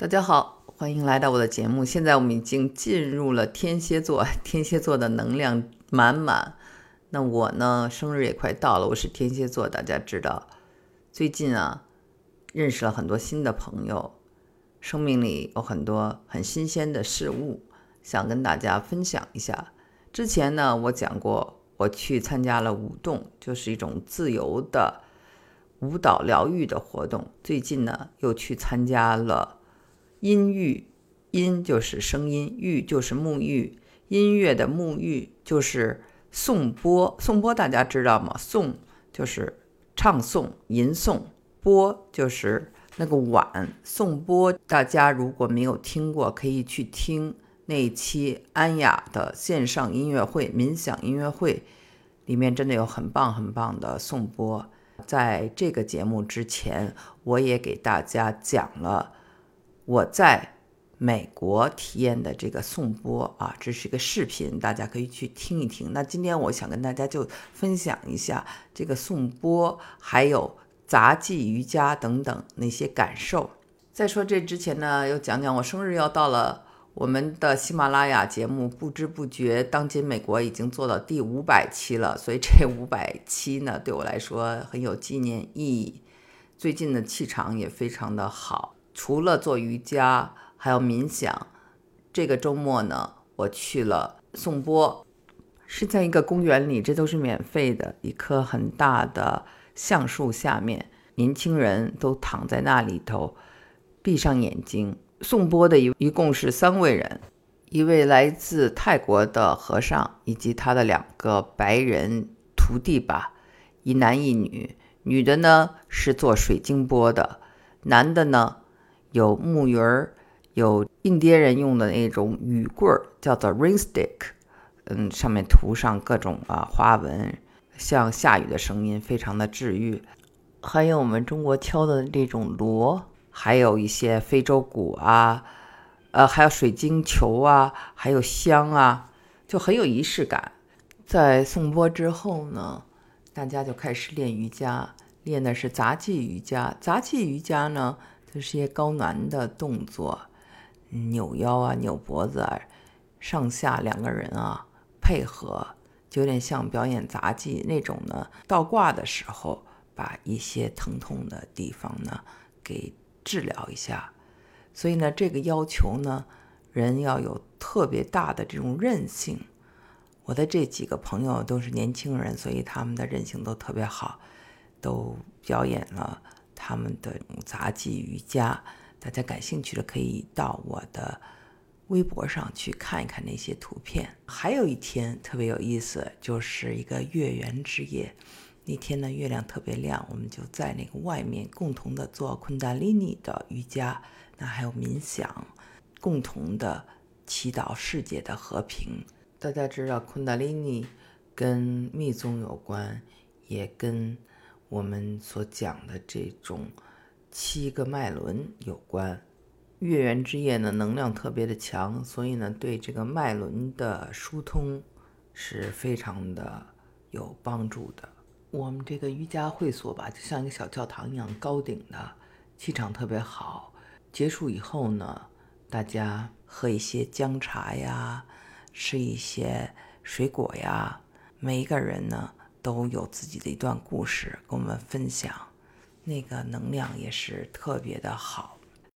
大家好，欢迎来到我的节目。现在我们已经进入了天蝎座，天蝎座的能量满满。那我呢，生日也快到了，我是天蝎座，大家知道。最近啊，认识了很多新的朋友，生命里有很多很新鲜的事物，想跟大家分享一下。之前呢，我讲过，我去参加了舞动，就是一种自由的舞蹈疗愈的活动。最近呢，又去参加了。音域，音就是声音，域就是沐浴，音乐的沐浴就是颂钵。颂钵大家知道吗？颂就是唱诵、吟诵，钵就是那个碗。颂钵大家如果没有听过，可以去听那一期安雅的线上音乐会、冥想音乐会，里面真的有很棒很棒的颂钵。在这个节目之前，我也给大家讲了。我在美国体验的这个颂钵啊，这是一个视频，大家可以去听一听。那今天我想跟大家就分享一下这个颂钵，还有杂技瑜伽等等那些感受。在说这之前呢，又讲讲我生日要到了。我们的喜马拉雅节目不知不觉，当今美国已经做到第五百期了，所以这五百期呢，对我来说很有纪念意义。最近的气场也非常的好。除了做瑜伽，还有冥想。这个周末呢，我去了颂钵，是在一个公园里，这都是免费的。一棵很大的橡树下面，年轻人都躺在那里头，闭上眼睛颂钵的一一共是三位人，一位来自泰国的和尚，以及他的两个白人徒弟吧，一男一女。女的呢是做水晶钵的，男的呢。有木鱼儿，有印第安人用的那种雨棍儿，叫做 rain stick，嗯，上面涂上各种啊花纹，像下雨的声音，非常的治愈。还有我们中国敲的这种锣，还有一些非洲鼓啊，呃，还有水晶球啊，还有香啊，就很有仪式感。在颂钵之后呢，大家就开始练瑜伽，练的是杂技瑜伽。杂技瑜伽呢？就是些高难的动作，扭腰啊，扭脖子啊，上下两个人啊配合，就有点像表演杂技那种呢。倒挂的时候，把一些疼痛的地方呢给治疗一下。所以呢，这个要求呢，人要有特别大的这种韧性。我的这几个朋友都是年轻人，所以他们的韧性都特别好，都表演了。他们的杂技瑜伽，大家感兴趣的可以到我的微博上去看一看那些图片。还有一天特别有意思，就是一个月圆之夜。那天呢，月亮特别亮，我们就在那个外面共同的做昆达里尼的瑜伽，那还有冥想，共同的祈祷世界的和平。大家知道昆达里尼跟密宗有关，也跟。我们所讲的这种七个脉轮有关，月圆之夜呢，能量特别的强，所以呢，对这个脉轮的疏通是非常的有帮助的。我们这个瑜伽会所吧，就像一个小教堂一样，高顶的，气场特别好。结束以后呢，大家喝一些姜茶呀，吃一些水果呀，每一个人呢。都有自己的一段故事跟我们分享，那个能量也是特别的好。